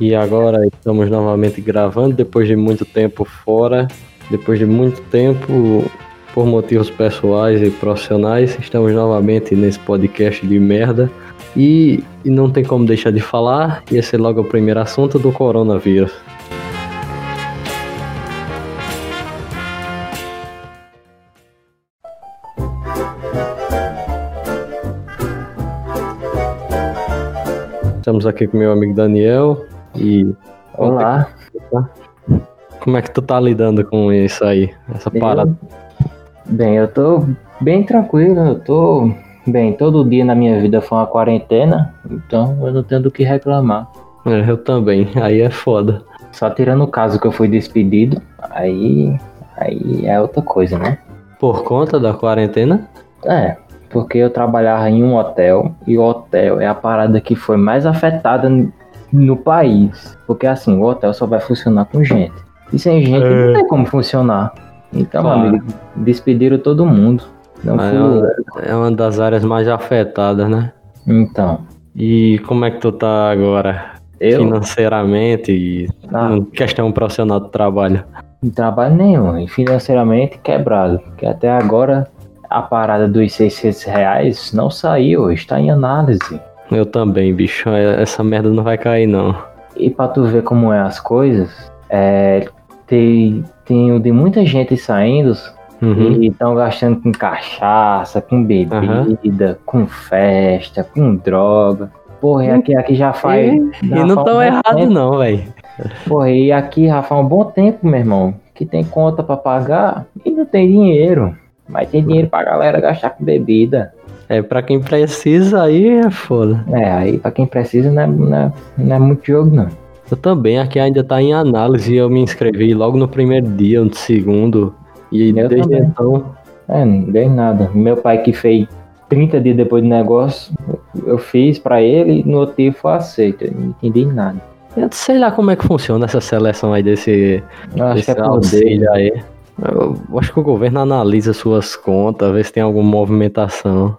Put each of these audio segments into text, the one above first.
E agora estamos novamente gravando depois de muito tempo fora, depois de muito tempo por motivos pessoais e profissionais, estamos novamente nesse podcast de merda. E, e não tem como deixar de falar, e esse é logo o primeiro assunto do coronavírus. Estamos aqui com meu amigo Daniel e. Olá. Como é que tu tá lidando com isso aí? Essa Bem, parada? Bem, eu tô bem tranquilo, eu tô. Bem, todo dia na minha vida foi uma quarentena, então eu não tenho do que reclamar. É, eu também, aí é foda. Só tirando o caso que eu fui despedido, aí. Aí é outra coisa, né? Por conta da quarentena? É, porque eu trabalhava em um hotel e o hotel é a parada que foi mais afetada no país. Porque assim, o hotel só vai funcionar com gente. E sem gente É. não tem como funcionar. Então, Claro. amigo, despediram todo mundo. Não É uma, eu. é uma das áreas mais afetadas, né? Então, E como é que tu tá agora? eu Financeiramente e Ah. questão profissional do trabalho. não trabalho nenhum. E financeiramente quebrado. Porque até agora a parada dos 600 reais não saiu, está em análise. Eu também, bicho. É- Essa merda não vai cair, não. E pra tu ver como é as coisas, é, tem, tem de muita gente saindo Uhum. e estão gastando com cachaça, com bebida, com festa, com droga. Porra, e aqui, aqui já faz. E, já e não um tão bom errado, tempo. não, velho. Porra, e aqui já faz um bom tempo, meu irmão, que tem conta pra pagar e não tem dinheiro. Mas tem dinheiro pra galera gastar com bebida. É, pra quem precisa, aí é foda. É, aí pra quem precisa não é, não é, não é muito jogo, não. Eu também, aqui ainda tá em análise. Eu me inscrevi logo no primeiro dia, no segundo. E Eu desde também. então. É, não dei nada. Meu pai que fez 30 dias depois do negócio, eu fiz pra ele e no outro dia foi aceito. Eu não entendi nada. Eu sei lá como é que funciona essa seleção aí desse, Eu acho desse que é auxílio aí. Eu acho que o governo analisa suas contas, vê se tem alguma movimentação.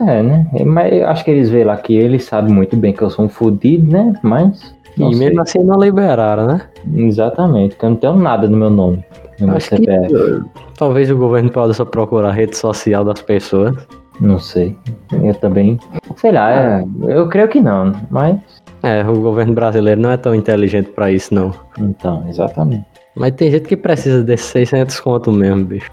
É, né? Mas eu acho que eles veem lá que eles sabem muito bem que eu sou um fudido, né? Mas. E sei. mesmo assim não liberaram, né? Exatamente, que eu não tenho nada no meu nome. No meu Acho que CPF. uh, talvez o governo possa procurar a rede social das pessoas. Não sei. Eu também. Sei lá, é, eu creio que não, mas. É, o governo brasileiro não é tão inteligente pra isso, não. Então, exatamente. Mas tem gente que precisa desses 600 conto mesmo, bicho.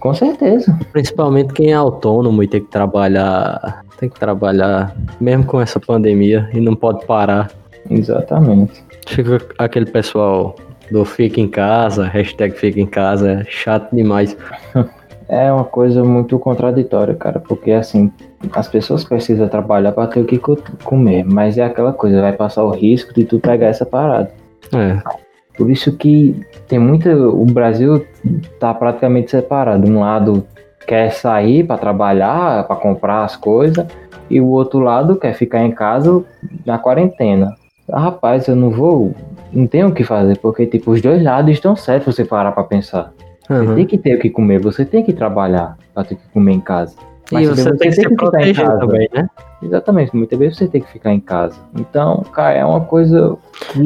Com certeza. Principalmente quem é autônomo e tem que trabalhar. Tem que trabalhar mesmo com essa pandemia e não pode parar. Exatamente. Fica aquele pessoal do fica em casa, hashtag fica em casa, é chato demais. É uma coisa muito contraditória, cara, porque assim, as pessoas precisam trabalhar para ter o que co- comer, mas é aquela coisa, vai passar o risco de tu pegar essa parada. É, Por isso que tem muita. O Brasil tá praticamente separado. Um lado quer sair para trabalhar, para comprar as coisas, e o outro lado quer ficar em casa na quarentena. Ah, rapaz, eu não vou. Não tenho o que fazer, porque tipo, os dois lados estão certos você parar para pensar. Você uhum. tem que ter o que comer, você tem que trabalhar para ter o que comer em casa. E Mas você também tem que se proteger também, né? Exatamente, muitas vezes você tem que ficar em casa. Então, cara, é uma coisa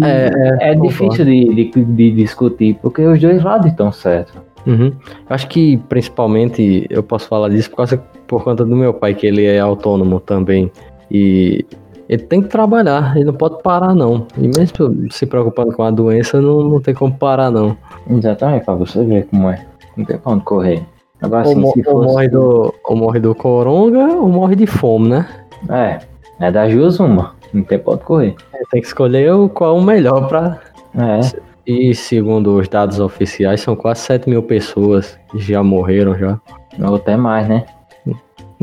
É, é, concordo. difícil de, de, de discutir, porque os dois lados estão certos. Uhum. Eu acho que principalmente eu posso falar disso por, causa, por conta do meu pai, que ele é autônomo também. E ele tem que trabalhar, ele não pode parar não. E mesmo se preocupando com a doença, não, não tem como parar não. Exatamente, pra você ver como é. Não tem pra onde correr. Agora, Ou, assim, ou fosse... morre do, ou morre do coronga ou morre de fome, né? É, é das duas uma. Não tem pra onde correr. Tem que escolher o qual o melhor pra. É, E segundo os dados oficiais, são quase 7 mil pessoas que já morreram já. ou até mais, né?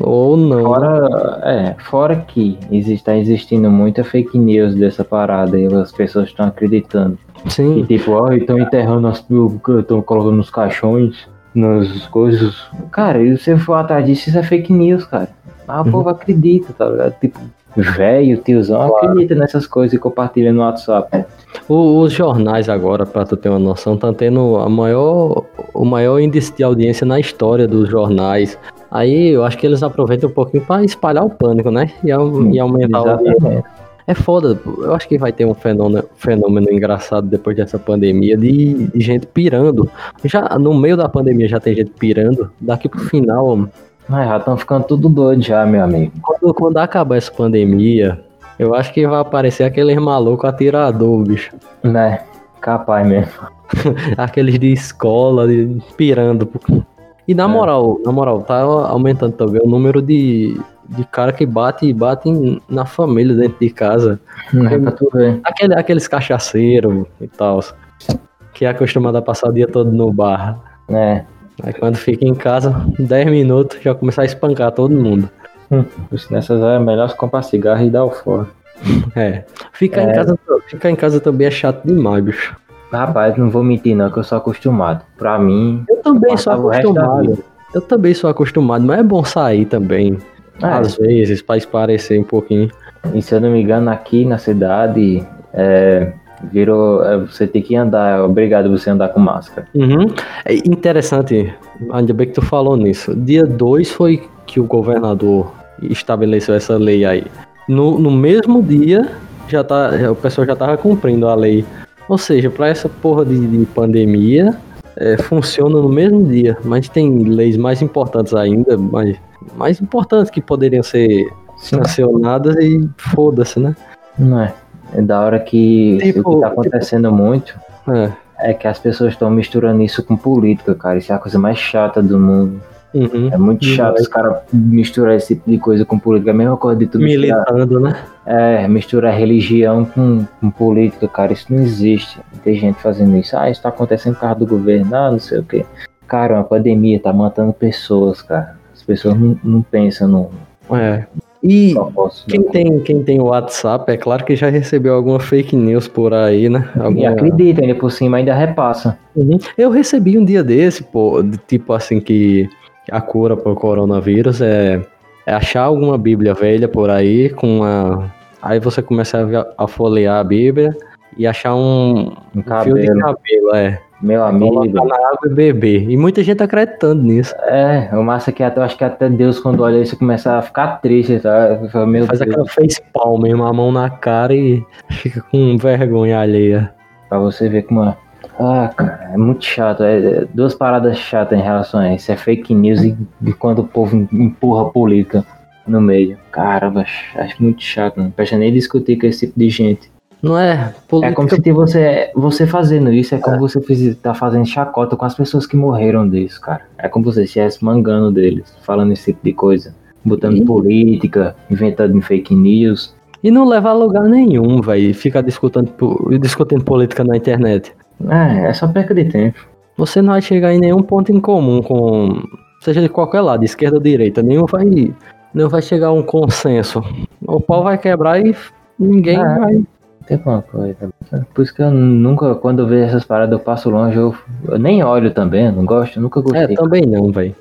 Ou não. Fora, é, fora que está existindo muita fake news dessa parada e as pessoas estão acreditando. E Sim. tipo, ó, estão enterrando, estão colocando nos caixões, nas coisas. Cara, e se você for atrás disso, isso é fake news, cara. Ah, o Uhum. povo acredita, tá ligado? Tipo, velho, tiozão, acredita nessas coisas e compartilha no WhatsApp. O- os jornais agora, pra tu ter uma noção, estão tendo a maior, o maior índice de audiência na história dos jornais. Aí eu acho que eles aproveitam um pouquinho pra espalhar o pânico, né? E, e aumentar o Exatamente. É foda, eu acho que vai ter um fenômeno, fenômeno engraçado depois dessa pandemia de, de gente pirando. Já no meio da pandemia já tem gente pirando. Daqui pro final. Ah, já estão ficando tudo doido já, meu amigo. Quando, quando acabar essa pandemia, eu acho que vai aparecer aqueles malucos atirador, bicho. Né? Capaz mesmo. aqueles de escola, de, pirando. E na é. moral, na moral, tá aumentando também o número de, de cara que bate e bate na família dentro de casa. É pra tu ver. Aquele, aqueles cachaceiros e tal. Que é acostumado a passar o dia todo no bar. É. Aí quando fica em casa, 10 minutos, já começa a espancar todo mundo. Hum, nessas horas é melhor comprar cigarro e dar o fora. É. Ficar, é. Em casa, ficar em casa também é chato demais, bicho. Rapaz, não vou mentir não, que eu sou acostumado. Pra mim... Eu também sou acostumado. Eu também sou acostumado, mas é bom sair também. É. Às vezes, pra esparecer um pouquinho. E se eu não me engano, aqui na cidade, é, virou. É, você tem que andar, é obrigado você andar com máscara. Uhum. É interessante, ainda bem que tu falou nisso. Dia 2 foi que o governador estabeleceu essa lei aí. No, no mesmo dia, já tá, o pessoal já tava cumprindo a lei. Ou seja, para essa porra de, de pandemia, é, funciona no mesmo dia. Mas tem leis mais importantes ainda, mais, mais importantes que poderiam ser sancionadas e foda-se, né? Não é. É da hora que tipo, o que tá acontecendo tipo, muito é. é que as pessoas estão misturando isso com política, cara. Isso é a coisa mais chata do mundo. Uhum, é muito chato os caras misturar esse tipo de coisa com política. É a mesma coisa de tu Militando, né? É, misturar religião com, com política, cara. Isso não existe. Tem gente fazendo isso. Ah, isso tá acontecendo por causa do governo, ah, não sei o quê. Cara, uma pandemia tá matando pessoas, cara. As pessoas não, não pensam no. É. E quem tem, quem tem o WhatsApp, é claro que já recebeu alguma fake news por aí, né? Alguma... E acredita, ainda por cima ainda repassa. Uhum. Eu recebi um dia desse, pô, de tipo assim que a cura para o coronavírus é, é, achar alguma Bíblia velha por aí com uma. Aí você começa a, a folhear a Bíblia e achar um, um, fio de cabelo, é. Meu amigo. Na água e beber. E muita gente acreditando nisso. É, o massa que até, eu acho que até Deus, quando olha isso, começa a ficar triste, tá? Meu Faz Deus. aquela face palm mesmo, a mão na cara e fica com vergonha alheia. Pra você ver como é. Ah, cara, é muito chato. É, é, duas paradas chatas em relação a isso. É fake news e, e quando o povo empurra a política no meio. Caramba, acho muito chato. Não presta nem discutir com esse tipo de gente. Não é? Política... É como se você, você fazendo isso, é como é. você fiz, tá fazendo chacota com as pessoas que morreram disso, cara. É como você estivesse mangando deles, falando esse tipo de coisa. Botando e... política, inventando fake news. E não leva a lugar nenhum, velho. Ficar discutindo, discutindo política na internet. É, é só perca de tempo. Você não vai chegar em nenhum ponto em comum com. Seja de qualquer lado, esquerda ou direita. Nenhum vai. Não vai chegar a um consenso. O pau vai quebrar e ninguém é, vai. Tem uma coisa. Por isso que eu nunca, quando eu vejo essas paradas, eu passo longe, eu, eu nem olho também, não gosto, nunca gostei. É, também não, velho.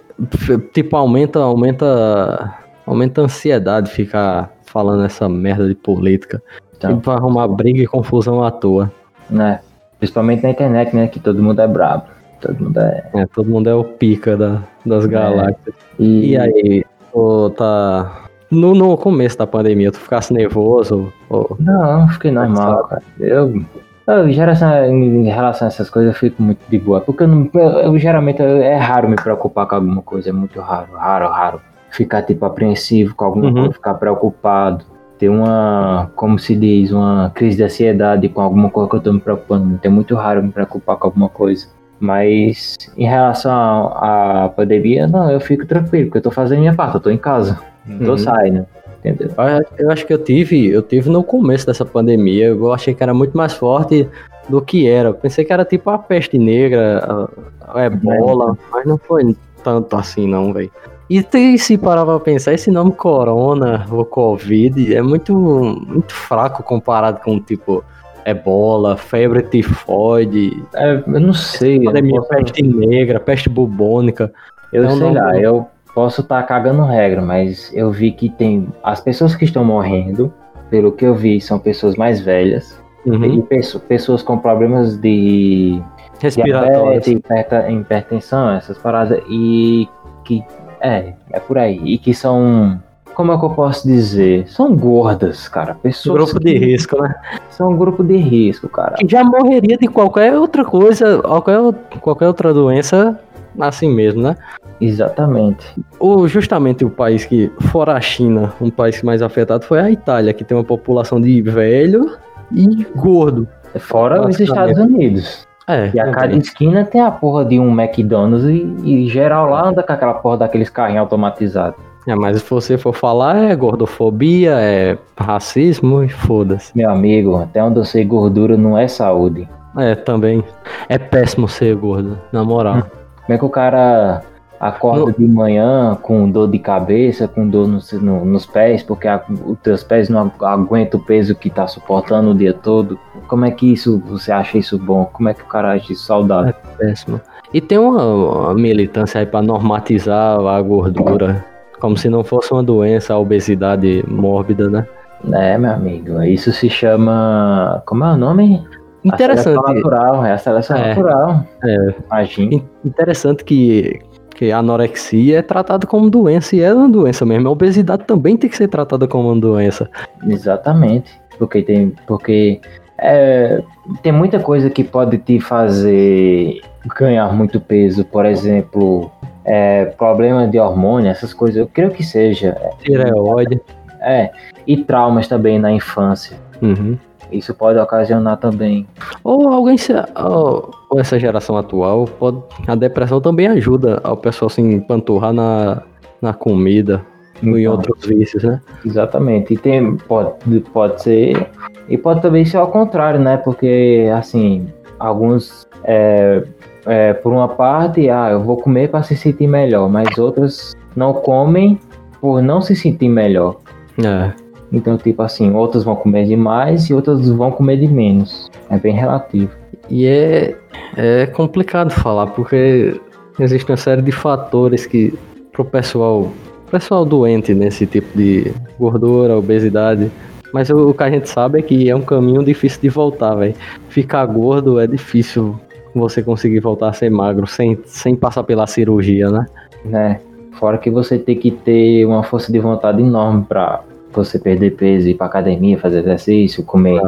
Tipo, aumenta, aumenta. Aumenta a ansiedade ficar falando essa merda de política. Então, tipo, arrumar briga e confusão à toa. Né? Principalmente na internet, né? Que todo mundo é brabo. Todo mundo é. é todo mundo é o pica da, das é. galáxias. E... e aí, tu tá. No, no começo da pandemia, tu ficasse nervoso? Ou... Não, fiquei normal, cara. Eu, eu, geração, em relação a essas coisas, eu fico muito de boa. Porque eu, não, eu, eu geralmente é raro me preocupar com alguma coisa, é muito raro, raro, raro. Ficar tipo apreensivo com alguma uhum. coisa, ficar preocupado ter uma, como se diz, uma crise de ansiedade com alguma coisa que eu tô me preocupando. É muito raro me preocupar com alguma coisa. Mas em relação à pandemia, não, eu fico tranquilo, porque eu tô fazendo minha parte, eu tô em casa. Não tô uhum. saindo. Entendeu? Eu acho que eu tive, eu tive no começo dessa pandemia, eu achei que era muito mais forte do que era. Eu pensei que era tipo a peste negra, a, a ebola, mas não foi tanto assim não, velho. E se parar pra pensar, esse nome Corona ou Covid é muito, muito fraco comparado com, tipo, ebola, febre tifoide. É, eu não sei. Pandemia, posso... peste negra, peste bubônica. Eu é sei nome... lá, eu posso estar tá cagando regra, mas eu vi que tem. As pessoas que estão morrendo, pelo que eu vi, são pessoas mais velhas. Uhum. E pessoas com problemas de respiratórios, hipertensão, essas paradas, e que é, é por aí. E que são como é que eu posso dizer? São gordas, cara. Pessoas Grupo de que risco, né? são um grupo de risco, cara. Que já morreria de qualquer outra coisa, qualquer, qualquer outra doença assim mesmo, né? Exatamente. O, justamente o país que, fora a China, um país mais afetado foi a Itália, que tem uma população de velho e gordo. Fora os. Estados Unidos. É, E a cada esquina tem a porra de um McDonald's e, e geral lá anda com aquela porra daqueles carrinhos automatizados. É, mas se você for falar, é gordofobia, é racismo e foda-se. Meu amigo, até onde eu sei gordura não é saúde. É, também. É péssimo ser gordo, na moral. Como é que o cara acorda No- de manhã com dor de cabeça, com dor nos, no- nos pés, porque a- os teus pés não agu- aguentam o peso que tá suportando o dia todo? Como é que isso, você acha isso bom? Como é que o cara acha isso saudável? Péssimo. E tem uma, uma militância aí pra normatizar a gordura. Como se não fosse uma doença, a obesidade mórbida, né? É, meu amigo, isso se chama. Como é o nome? A Interessante. seleção natural, é a seleção É. natural. É. Imagina. In- Interessante que, que a anorexia é tratada como doença e é uma doença mesmo. A obesidade também tem que ser tratada como uma doença. Exatamente. Porque tem. Porque é, tem muita coisa que pode te fazer ganhar muito peso. Por exemplo, é, problema de hormônio, essas coisas. Eu creio que seja. Tireoide. É. E traumas também na infância. Uhum. Isso pode ocasionar também. Ou alguém se, ou, ou essa geração atual, pode, a depressão também ajuda ao pessoal se empanturrar na, na comida e em Então, outros vícios, né? Exatamente. E tem, pode, pode ser. E pode também ser ao contrário, né? Porque, assim, alguns. É, é, por uma parte, ah, eu vou comer para se sentir melhor, mas outros não comem por não se sentir melhor. É. Então, tipo assim, outros vão comer demais e outros vão comer de menos. É bem relativo. E é, é complicado falar, porque existe uma série de fatores que pro pessoal, pessoal doente nesse tipo de gordura, obesidade. Mas o, o que a gente sabe é que é um caminho difícil de voltar, velho. Ficar gordo é difícil você conseguir voltar a ser magro sem, sem passar pela cirurgia, né? né? Fora que você tem que ter uma força de vontade enorme para você perder peso, ir pra academia, fazer exercício, comer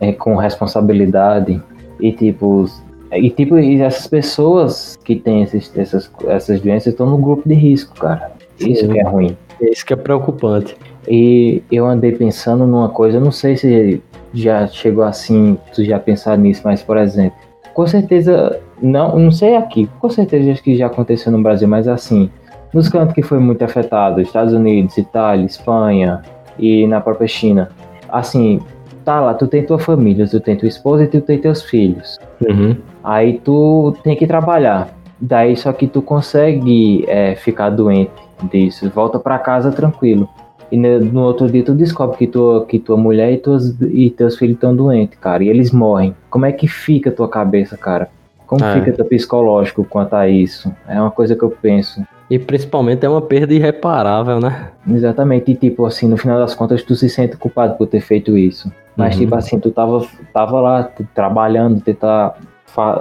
é, com responsabilidade. E tipo, e tipo, e essas pessoas que têm esses, essas, essas doenças estão no grupo de risco, cara. Isso Sim. que é ruim. Isso que é preocupante. E eu andei pensando numa coisa, eu não sei se já chegou assim, tu já pensar nisso, mas por exemplo, com certeza, não, não sei aqui, com certeza acho que já aconteceu no Brasil, mas assim, nos cantos que foi muito afetado, Estados Unidos, Itália, Espanha e na própria China, assim, tá lá, tu tem tua família, tu tem tua esposa e tu tem teus filhos. Uhum. Aí tu tem que trabalhar. Daí só que tu consegue é, ficar doente disso. Volta pra casa tranquilo. E no, no outro dia tu descobre que, tua que tua mulher e, tuas, e teus filhos estão doentes, cara. E eles morrem. Como é que fica a tua cabeça, cara? Como É. fica teu psicológico quanto a isso? É uma coisa que eu penso. E principalmente é uma perda irreparável, né? Exatamente. E tipo assim, no final das contas, tu se sente culpado por ter feito isso. Mas Uhum. tipo assim, tu tava, tava lá tu- trabalhando, tentar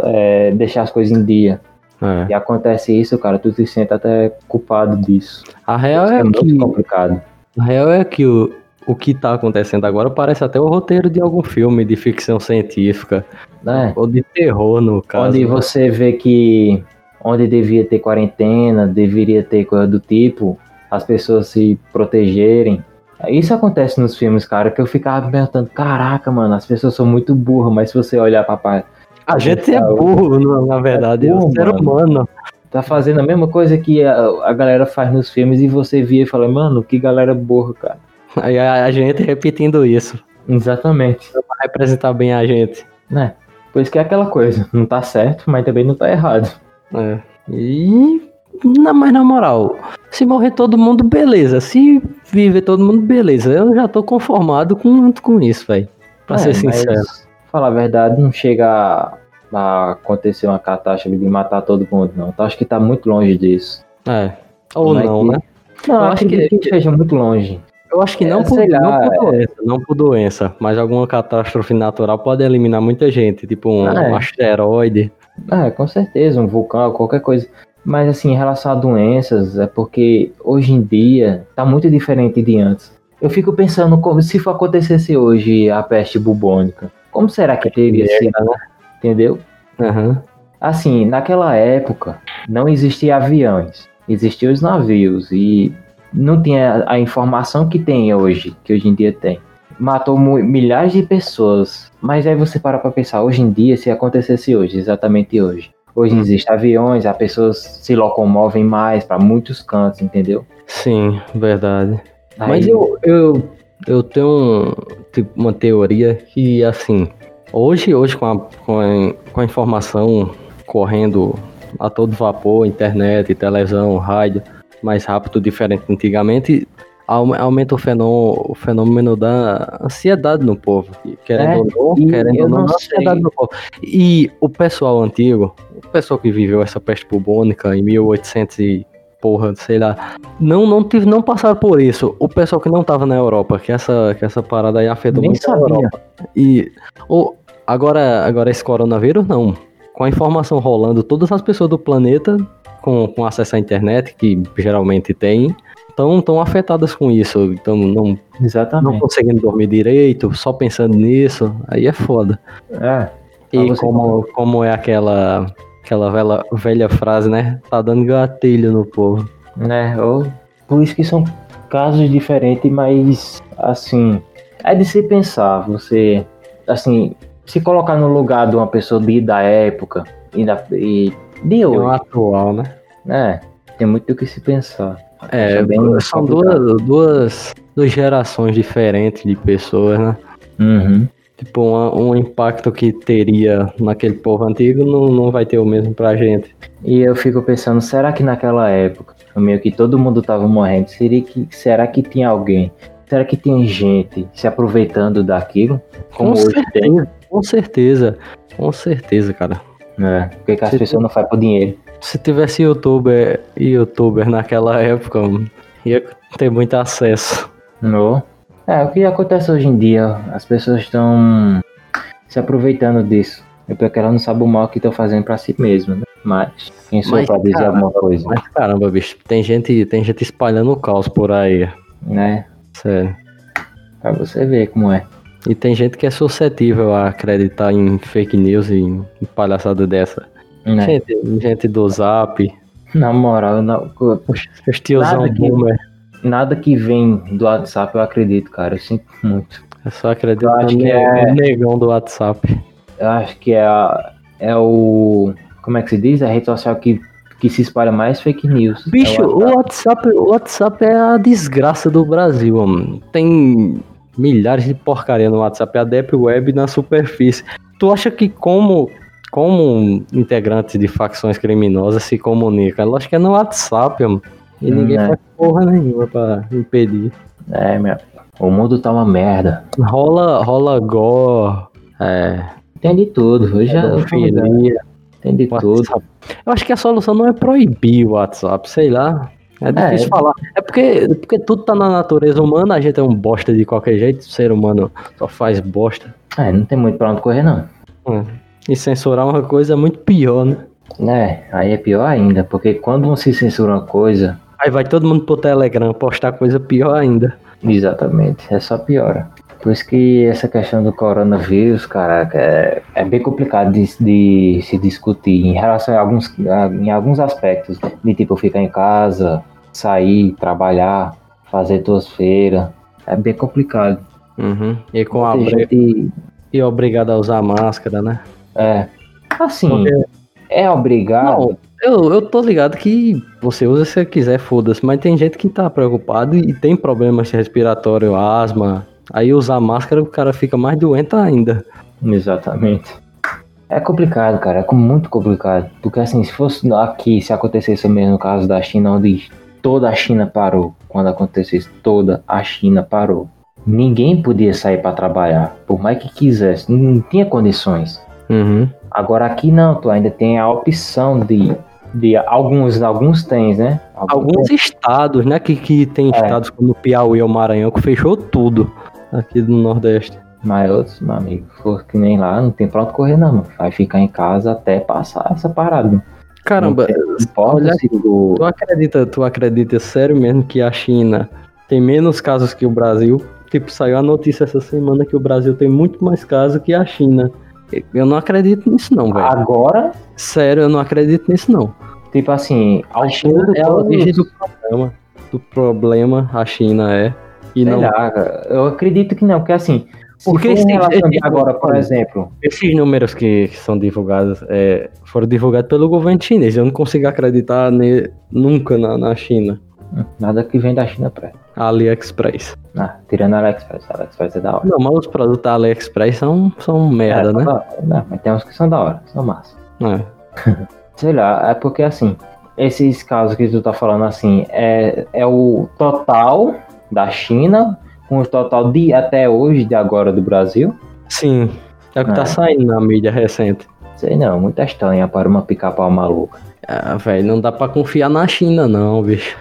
é, deixar as coisas em dia. É. E acontece isso, cara, tu se sente até culpado disso. A real Isso é, é muito que complicado. A real é que o, o que tá acontecendo agora parece até o roteiro de algum filme de ficção científica. Né? Ou de terror, no caso. Onde né? você vê que onde devia ter quarentena, deveria ter coisa do tipo, as pessoas se protegerem. Isso acontece nos filmes, cara, que eu ficava me perguntando, caraca, mano, as pessoas são muito burras, mas se você olhar pra pa- A gente é Tá, burro, na- na verdade. É, burro, o ser mano. humano. tá fazendo a mesma coisa que a, a galera faz nos filmes e você via e fala, mano, que galera burra, cara. Aí a, a gente repetindo isso. Exatamente. Pra representar bem a gente. Né? Por isso que é aquela coisa, não tá certo, mas também não tá errado. É. E. Na, mas na moral, se morrer todo mundo, beleza. Se viver todo mundo, beleza. Eu já tô conformado com, com isso, velho. Pra É, ser sincero. Falar a verdade, não chega a, a acontecer uma catástrofe de matar todo mundo, não. Então acho que tá muito longe disso. É. Ou Como é não, que- né? Não, Eu acho que, que- esteja muito longe. Eu acho que não, É, por, sei não lá, por doença, não por doença, mas alguma catástrofe natural pode eliminar muita gente, tipo um Ah, é. asteroide, É, com certeza, um vulcão, qualquer coisa. Mas assim, em relação a doenças, é porque hoje em dia tá muito diferente de antes. Eu fico pensando como se for acontecesse hoje a peste bubônica. Como será que teria sido, né? Entendeu? Uhum. Assim, naquela época não existia aviões, existiam os navios e não tinha a informação que tem hoje, que hoje em dia tem. Matou milhares de pessoas, mas aí você para para pensar, hoje em dia, se acontecesse hoje, exatamente hoje. Hoje hum. existem aviões, as pessoas se locomovem mais para muitos cantos, entendeu? Sim, verdade. Aí... Mas eu, eu, eu tenho um, tipo, uma teoria que, assim, hoje, hoje com, a, com, a, com a informação correndo a todo vapor, internet, televisão, rádio, mais rápido, diferente antigamente, aumenta o fenômeno, o fenômeno da ansiedade no povo. Querendo é, ou não, querendo ou não, ansiedade no povo. E o pessoal antigo, o pessoal que viveu essa peste bubônica em 1800 e porra, sei lá, não não tive, não passaram por isso. O pessoal que não tava na Europa, que essa que essa parada aí afetou Nem muito sabia. a Europa. E o, agora agora esse coronavírus não. Com a informação rolando, todas as pessoas do planeta com, com acesso à internet, que geralmente tem, estão tão afetadas com isso. Então não, Exatamente. não conseguindo dormir direito, só pensando nisso, aí é foda. É. E como, como é aquela, aquela velha, velha frase, né? Tá dando gatilho no povo. Né? Ou, por isso que são casos diferentes, mas assim, é de se pensar, você assim, se colocar no lugar de uma pessoa de, da época e, da, e de hoje. É atual, né? É, tem muito o que se pensar. É, são duas, duas, duas gerações diferentes de pessoas, né? Uhum. Tipo, um, um impacto que teria naquele povo antigo não, não vai ter o mesmo pra gente. E eu fico pensando, será que naquela época, meio que todo mundo tava morrendo, seria que, será que tinha alguém? Será que tem gente se aproveitando daquilo? Como com hoje certeza, tem? Com certeza, com certeza, cara. É, porque que as pessoas não fazem por dinheiro. Se tivesse youtuber youtuber naquela época, ia ter muito acesso. No. É, o que acontece hoje em dia, as pessoas estão se aproveitando disso. É porque elas não sabem o mal que estão fazendo para si mesmo, né? Mas, quem sou pra dizer caramba, alguma coisa? Mas caramba, bicho, tem gente, tem gente espalhando o caos por aí. Né? Sério. Pra você ver como é. E tem gente que é suscetível a acreditar em fake news e em palhaçada dessa. Né? Gente, gente do Zap. Na moral, não, os tiozão nada que, boomer. Nada que vem do WhatsApp eu acredito, cara. Eu sinto muito. Eu só acredito eu acho no que é... negão do WhatsApp. Eu acho que é, a, é o. Como é que se diz? A rede social que, que se espalha mais fake news. Bicho, é o, WhatsApp. o WhatsApp, o WhatsApp é a desgraça do Brasil, mano. Tem milhares de porcaria no WhatsApp, é a Deep Web na superfície. Tu acha que como como integrantes de facções criminosas se comunicam? Acho que é no WhatsApp, mano. E ninguém é. faz porra nenhuma pra impedir. É, meu. O mundo tá uma merda. Rola, rola gore. É. Tem de tudo. Hoje já. Tem de tudo. Eu acho que a solução não é proibir o WhatsApp, sei lá. É difícil é, falar. É porque, porque tudo tá na natureza humana, a gente é um bosta de qualquer jeito, o ser humano só faz bosta. É, não tem muito pra onde correr, não. Hum. E censurar uma coisa é muito pior, né? É, aí é pior ainda, porque quando você censura uma coisa. Aí vai todo mundo pro Telegram postar coisa pior ainda. Exatamente, é só piora. Por isso que essa questão do coronavírus, cara, é, é bem complicado de, de, se discutir em relação a alguns, a, em alguns aspectos. De tipo ficar em casa, sair, trabalhar, fazer duas feiras. É bem complicado. Uhum. E com a gente... E obrigado a usar máscara, né? É. Assim, Porque... é obrigado. Não, eu, eu tô ligado que você usa se quiser, foda-se, mas tem gente que tá preocupado e tem problemas respiratório, asma. Aí usar máscara o cara fica mais doente ainda. Exatamente. É complicado, cara, é muito complicado. Porque assim, se fosse aqui, se acontecesse mesmo no caso da China, onde toda a China parou, quando acontecesse, toda a China parou. Ninguém podia sair para trabalhar, por mais que quisesse, não tinha condições. Uhum. Agora aqui não, tu ainda tem a opção de, de alguns, alguns tens, né? Alguns, alguns estados, né? Que, que tem é. estados como Piauí ou Maranhão que fechou tudo aqui do Nordeste. Mas outros, meu amigo, for que nem lá, não tem pra onde correr não, mano. Vai ficar em casa até passar essa parada. Caramba, olha se o- tu acredita, tu acredita sério mesmo que a China tem menos casos que o Brasil? Tipo, saiu a notícia essa semana que o Brasil tem muito mais casos que a China. Eu não acredito nisso não, velho. Agora, Sério, eu não acredito nisso não. tipo assim, A China é a origem do problema. Do problema, a China é. E Sei não. lá, eu acredito que não, porque assim, se Porque esse- relação de agora, por exemplo, Esses números que, que são divulgados é, foram divulgados pelo governo chinês. Eu não consigo acreditar ne- nunca na, na China. nada que vem da China pra AliExpress. Ah, tirando a AliExpress, AliExpress é da hora. Não, mas os produtos da AliExpress são, são merda, É, né? da. Não, mas tem uns que são da hora, são massa. É. Sei lá, é porque assim, esses casos que tu tá falando assim, é, é o total da China com o total de até hoje, de agora do Brasil. Sim, é o que É. tá saindo na mídia recente. Sei não, muita estranha para uma pica-pau maluca. Ah, velho, não dá pra confiar na China, não, bicho.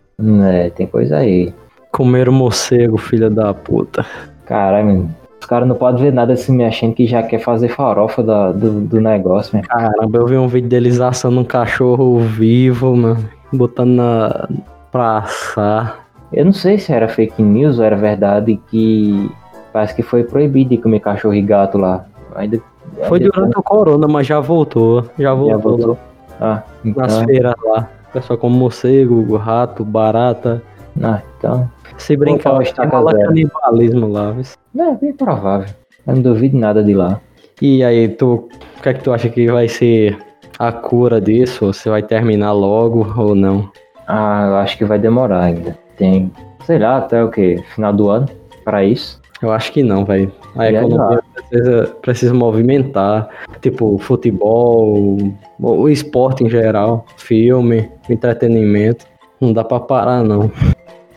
É, tem coisa aí. Comer morcego, filha da puta. Caralho, os caras não podem ver nada se me achando que já quer fazer farofa da- do, do negócio, mesmo. Caramba, eu vi um vídeo deles assando um cachorro vivo, mano. Botando na. pra assar. Eu não sei se era fake news ou era verdade que parece que foi proibido de comer cachorro e gato lá. Ainda, Foi ainda- durante o corona, mas já voltou. Já voltou. Já voltou. Ah, então, Nas feiras lá. O pessoal come morcego, rato, barata. ah, então. Se brincar, vai rolar zero. canibalismo lá. viu? É bem provável. Eu não duvido nada de lá. E aí, tu, o que é que tu acha que vai ser a cura disso? Se vai terminar logo ou não? Ah, eu acho que vai demorar ainda. Tem, sei lá, até o que? Final do ano pra isso. Eu acho que não, velho. A E economia precisa, precisa movimentar. Tipo, futebol, o, o esporte em geral, filme, entretenimento. Não dá pra parar, não.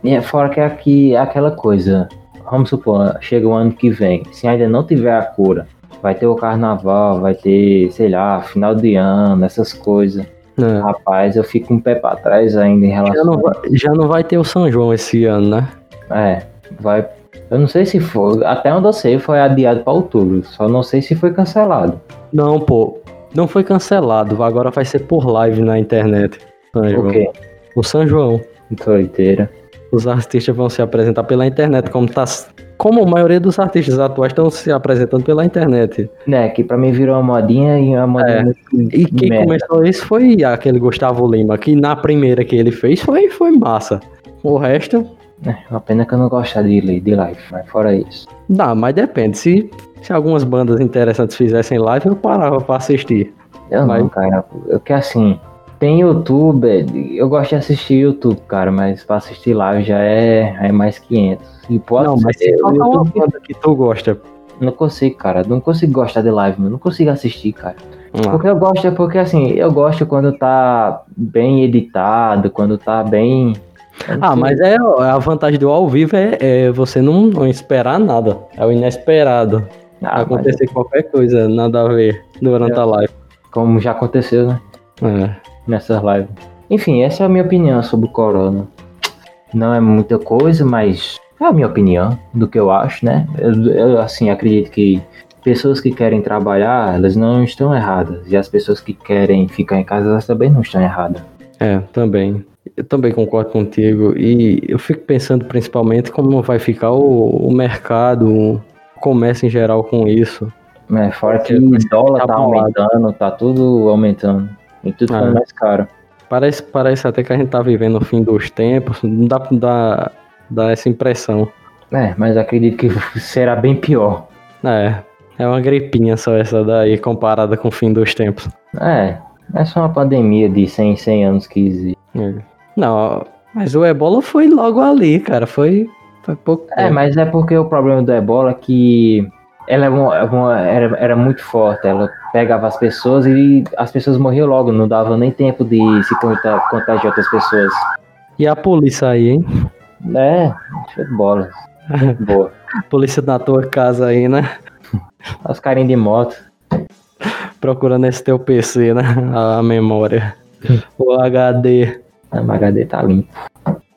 E é fora que aqui é aquela coisa. Vamos supor, chega o ano que vem. Se ainda não tiver a cura, vai ter o carnaval, vai ter, sei lá, final de ano, essas coisas. É. Rapaz, eu fico um pé pra trás ainda em Já, relação. não vai, já não vai ter o São João esse ano, né? É, vai. Eu não sei se foi. Até onde eu sei foi adiado pra outubro. Só não sei se foi cancelado. Não, pô. Não foi cancelado. Agora vai ser por live na internet. São João. O quê? O São João. Doideira. Os artistas vão se apresentar pela internet, como tá. Como a maioria dos artistas atuais estão se apresentando pela internet. Né, que pra mim virou uma modinha e uma modinha É. E quem merda. começou isso foi aquele Gustavo Lima, que na primeira que ele fez foi, foi massa. O resto, É, uma pena que eu não gosto de, de live, mas fora isso. dá, mas depende. Se, se algumas bandas interessantes fizessem live, eu parava pra assistir. Eu Mas- não, cara. Eu que assim, tem YouTube, eu gosto de assistir YouTube, cara, mas pra assistir live já é, é mais 500. E pode não, mas se ser, o uma YouTube, banda que tu gosta. não consigo, cara. Não consigo gostar de live, mano. Não consigo assistir, cara. ah, Porque eu gosto, é porque assim, eu gosto quando tá bem editado, quando tá bem. eu Ah, mas é a vantagem do ao vivo é, é você não, não esperar nada. É o inesperado. Ah, mas acontecer qualquer coisa, nada a ver durante É. a live. como já aconteceu, né? É. Nessas lives. Enfim, essa é a minha opinião sobre o Corona. Não é muita coisa, mas é a minha opinião do que eu acho, né? Eu, eu, assim, acredito que pessoas que querem trabalhar, elas não estão erradas. E as pessoas que querem ficar em casa, elas também não estão erradas. É, também. Eu também concordo contigo. E eu fico pensando principalmente como vai ficar o, o mercado, o comércio em geral com isso. É, fora que o dólar tá tá aumentando, tá tudo aumentando. E tudo ficando Ah. mais caro. Parece, parece até que a gente tá vivendo o fim dos tempos. Não dá pra dar essa impressão. É, mas acredito que será bem pior. É, é uma gripinha só essa daí comparada com o fim dos tempos. É, é só uma pandemia de 100, 100 anos que existe. É. Não, mas o ebola foi logo ali, cara. Foi, foi pouco É, tempo. mas é porque o problema do ebola é que ela é uma- é uma- era, era muito forte. Ela pegava as pessoas e as pessoas morriam logo, não dava nem tempo de se conta- contagiar outras pessoas. E a polícia aí, hein? É, show de bola. Boa. Polícia na tua casa aí, né? Os carinhos de moto. Procurando esse teu PC, né? A memória. O HD. A HD tá limpo.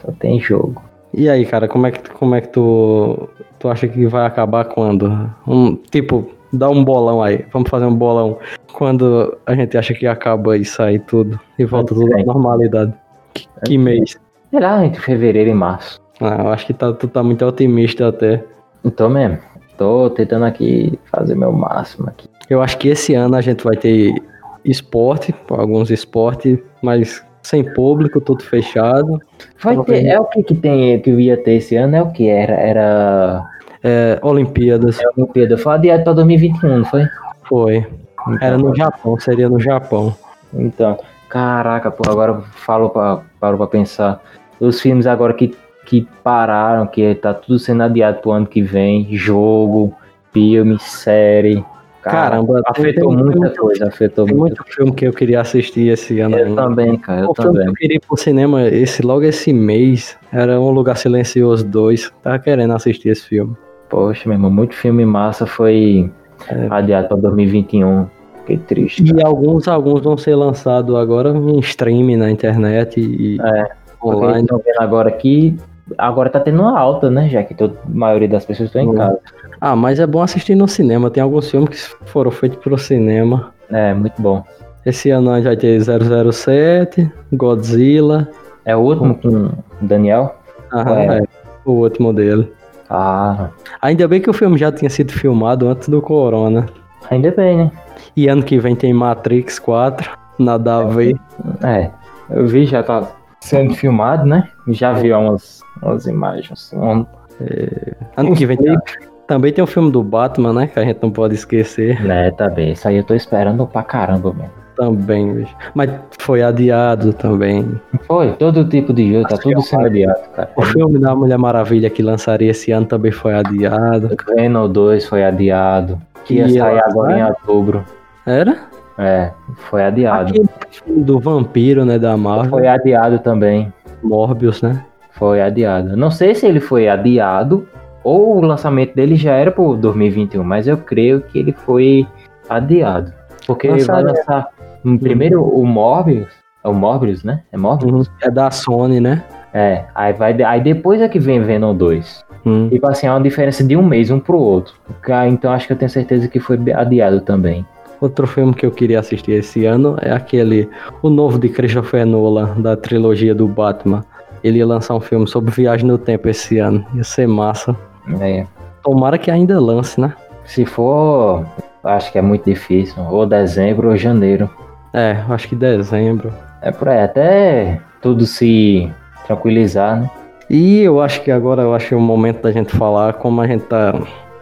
Só tem jogo. E aí, cara, como é que, como é que tu, Tu acha que vai acabar quando? Um, tipo, dá um bolão aí. Vamos fazer um bolão. Quando a gente acha que acaba isso aí tudo e volta tudo à normalidade. Que, que mês? Sei lá, entre fevereiro e março. Ah, eu acho que tá, tu tá muito otimista até. Tô mesmo. Tô tentando aqui fazer meu máximo aqui. Eu acho que esse ano a gente vai ter esporte, alguns esportes, mas sem público, tudo fechado. Vai ter, é o que que tem, que ia ter esse ano? É o que? Era, era É, Olimpíadas, é a Olimpíada. Foi adiado pra 2021, não foi? foi. Era no Japão, seria no Japão. Então, caraca, pô, agora falo pra, paro pra pensar. Os filmes agora que, que pararam, que tá tudo sendo adiado pro ano que vem, jogo, filme, série. Cara, Caramba, afetou tem- muita tem- coisa, afetou Tem muito. muito filme que eu queria assistir esse ano Eu ainda. também, cara, eu O filme que também. eu queria ir pro cinema esse, logo esse mês era Um Lugar Silencioso 2. Tava querendo assistir esse filme. Poxa, meu irmão, muito filme massa foi É. adiado pra 2021. Fiquei triste. E alguns, alguns vão ser lançados agora em streaming na internet e É, online. estão vendo agora que agora tá tendo uma alta, né? Já que toda, a maioria das pessoas estão em Uhum. casa. Ah, mas é bom assistir no cinema. Tem alguns filmes que foram feitos pro cinema. É, muito bom. Esse ano a gente vai ter 007, Godzilla. É o último com o Daniel? Aham, É. é, o último dele. Ah, Ainda bem que o filme já tinha sido filmado antes do Corona. ainda bem, né? E ano que vem tem Matrix 4. Nada a ver. É, eu vi, já tá sendo filmado, né? Já vi umas, umas imagens. Um, Ano que vem tem, também tem o filme do Batman, né? Que a gente não pode esquecer. né, tá bem. Isso aí eu tô esperando pra caramba, mesmo. Também, bicho. Mas foi adiado também. Foi, todo tipo de jogo, tá tudo sendo adiado, cara. O filme da Mulher Maravilha que lançaria esse ano também foi adiado. Venom 2 foi adiado. Que ia sair agora em outubro. Era? É, foi adiado. Aquele filme do vampiro, né? Da Marvel. Foi adiado também. Morbius, né? Foi adiado. Não sei se ele foi adiado ou o lançamento dele já era pro 2021, mas eu creio que ele foi adiado. Porque ele vai lançar primeiro o Morbius, é o Morbius, né? É Morbius? É da Sony, né? É, aí vai aí depois é que vem Venom 2. Hum. Tipo assim, é uma diferença de um mês um pro outro. Ca- Então acho que eu tenho certeza que foi adiado também. Outro filme que eu queria assistir esse ano é aquele, o novo de Christopher Nolan, da trilogia do Batman. Ele ia lançar um filme sobre viagem no tempo esse ano. Ia ser massa. É, Tomara que ainda lance, né? se for, acho que é muito difícil. Ou dezembro ou janeiro. É, acho que dezembro. É por aí, até tudo se tranquilizar, né? E eu acho que agora eu acho é o momento da gente falar como a gente tá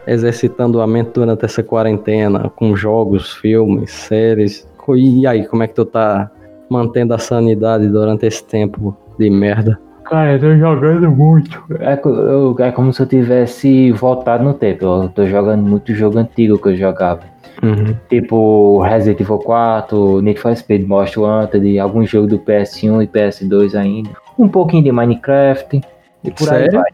exercitando a mente durante essa quarentena, com jogos, filmes, séries. E aí, como é que tu tá mantendo a sanidade durante esse tempo de merda? Cara, eu tô jogando muito. É, eu- é como se eu tivesse voltado no tempo. Eu tô jogando muito jogo antigo que eu jogava. Uhum. Tipo Resident Evil 4, Need for Speed Most Wanted, alguns jogos do PS1 e PS2 ainda. Um pouquinho de Minecraft. E por Sério? aí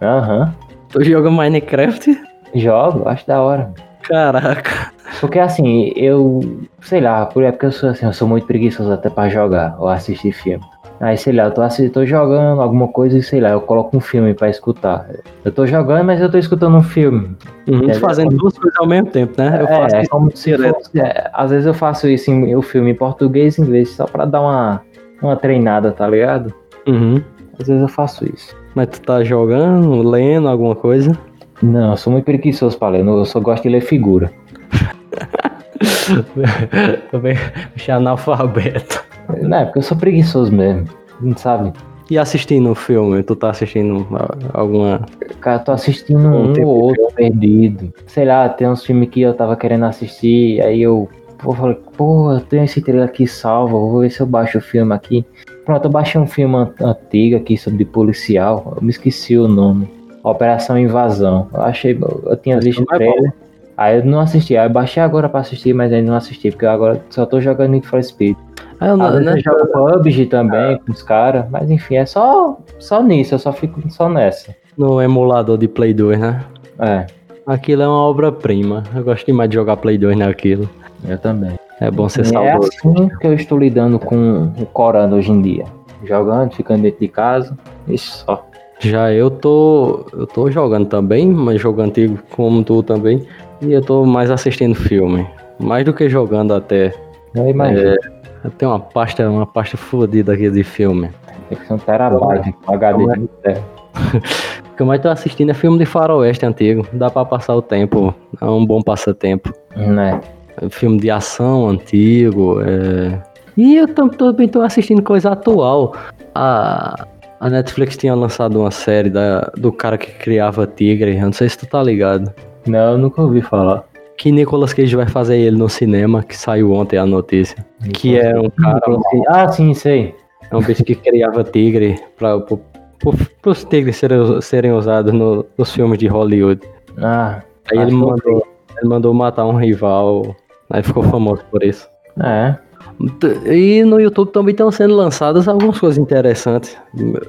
vai. Aham. Tu joga Minecraft? Jogo, acho da hora. Caraca. Porque assim, eu. Sei lá, por época eu sou assim, eu sou muito preguiçoso até pra jogar ou assistir filme. Aí, sei lá, eu tô, assi- tô jogando alguma coisa e sei lá, eu coloco um filme pra escutar. Eu tô jogando, mas eu tô escutando um filme. Uhum, fazendo duas coisas ao mesmo tempo, né? Eu é, faço é como se fosse, é, às vezes eu faço isso em o filme em português e inglês só pra dar uma, uma treinada, tá ligado? Uhum. Às vezes eu faço isso. Mas tu tá jogando, lendo alguma coisa? Não, eu sou muito preguiçoso pra ler, eu só gosto de ler figura. Também é analfabeto. Não, é porque eu sou preguiçoso mesmo, não sabe? E assistindo um filme, tu tá assistindo alguma. Cara, eu tô assistindo Um um tempo ou outro perdido. Sei lá, tem uns filmes que eu tava querendo assistir, aí eu pô, falei, pô, eu tenho esse trailer aqui salvo, vou ver se eu baixo o filme aqui. Pronto, eu baixei um filme an- antigo aqui sobre policial, eu me esqueci o nome. Operação Invasão. Eu achei, eu tinha visto o é trailer. Aí eu não assisti, aí eu baixei agora pra assistir, mas ainda não assisti, porque eu agora só tô jogando Need for Speed. Ah, eu não, eu jogo PUBG também com os caras, mas enfim, é só, só nisso, eu só fico só nessa. No emulador de Play 2, né? É, Aquilo é uma obra-prima. Eu gosto demais de jogar Play 2 naquilo. eu também. É bom ser é saudoso. assim que eu estou lidando com o Corona hoje em dia. Jogando, ficando dentro de casa, isso só. Já eu tô. Eu tô jogando também, mas jogo antigo como tu também. E eu tô mais assistindo filme. Mais do que jogando até. Eu imagino. É, tem uma pasta, uma pasta fodida aqui de filme. Tem que ser um terabyte, um HD Como é? de terra. O que eu mais tô assistindo é filme de faroeste antigo. Dá pra passar o tempo. É um bom passatempo. Né? É filme de ação antigo. é. E eu tam- também tô assistindo coisa atual. A, a Netflix tinha lançado uma série da, do cara que criava tigre. Eu não sei se tu tá ligado. Não, eu nunca ouvi falar. Que Nicolas Cage vai fazer ele no cinema, que saiu ontem a notícia. Que é um cara, Ah, sim, sei. é um bicho que criava tigre para os tigres serem, serem usados no- nos filmes de Hollywood. Ah, Aí ele mandou, ele mandou matar um rival, aí ficou famoso por isso. É. E no YouTube também estão sendo lançadas algumas coisas interessantes.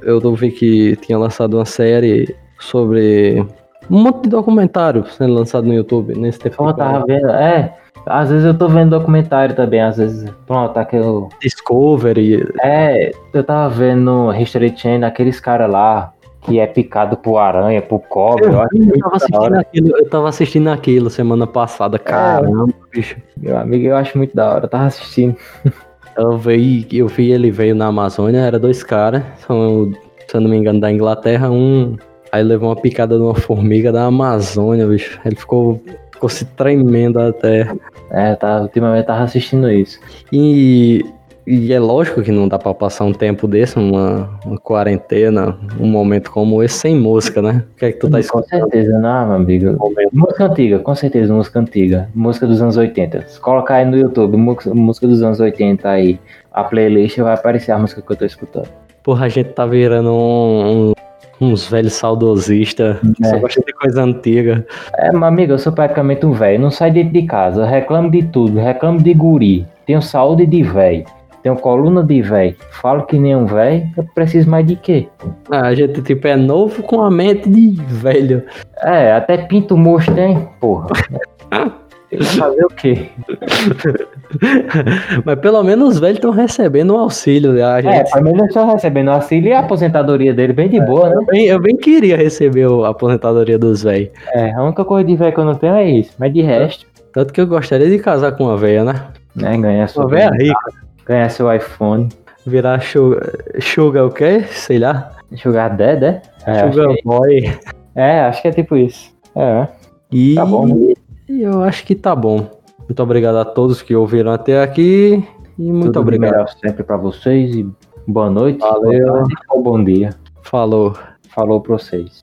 Eu vi que tinha lançado uma série sobre um monte de documentário sendo lançado no YouTube nesse tempo. Eu tava vendo. É. Às vezes eu tô vendo documentário também, às vezes. Pronto, aquele. Discovery. É, eu tava vendo no History Channel aqueles caras lá que é picado por aranha, por cobra. Eu, acho Eu muito tava, assistindo aquilo, eu tava assistindo aquilo semana passada, caramba, bicho. Meu amigo, eu acho muito da hora. Eu tava assistindo. Eu vi, eu vi ele veio na Amazônia, era dois caras, são, se eu não me engano, da Inglaterra, um. Aí levou uma picada de uma formiga da Amazônia, bicho. Ele ficou, ficou se tremendo até. É, tá, ultimamente eu tava assistindo isso. E, e é lógico que não dá pra passar um tempo desse, uma, uma quarentena, um momento como esse, sem música, né? O que é que tu tá Com escutando? certeza, não, meu amigo. Música antiga, com certeza, música antiga. Música dos anos 80. Se colocar aí no YouTube, música, música dos anos 80 aí, a playlist vai aparecer a música que eu tô escutando. Porra, a gente tá virando um- um- uns velhos saudosistas, É. só gosta de coisa antiga. É, meu amigo, eu sou praticamente um velho. Não saio dentro de casa, reclamo de tudo, reclamo de guri. Tenho saúde de velho. Tenho coluna de velho. Falo que nem um velho, eu preciso mais de quê? Ah, a gente, tipo, é novo com a mente de velho. É, até pinto moço tem, porra. Fazer o quê? Mas pelo menos os velhos estão recebendo um auxílio. né? A É, gente, pra mim ele só recebendo auxílio e a aposentadoria dele bem de boa, né? eu, bem, eu bem queria receber a aposentadoria dos velhos. É, a única coisa de velho que eu não tenho é isso. Mas de resto, Tanto que eu gostaria de casar com uma velha, né? né, ganhar seu, Uma velha rica. Ganhar seu iPhone. Virar sugar, sugar o quê? Sei lá. Jogar Dead, é? É, sugar que, boy. é, acho que é tipo isso. É, E Tá bom, né? e eu acho que tá bom. Muito obrigado a todos que ouviram até aqui. E muito tudo obrigado. melhor sempre pra vocês e boa noite. Valeu. boa tarde bom dia. Falou. Falou pra vocês.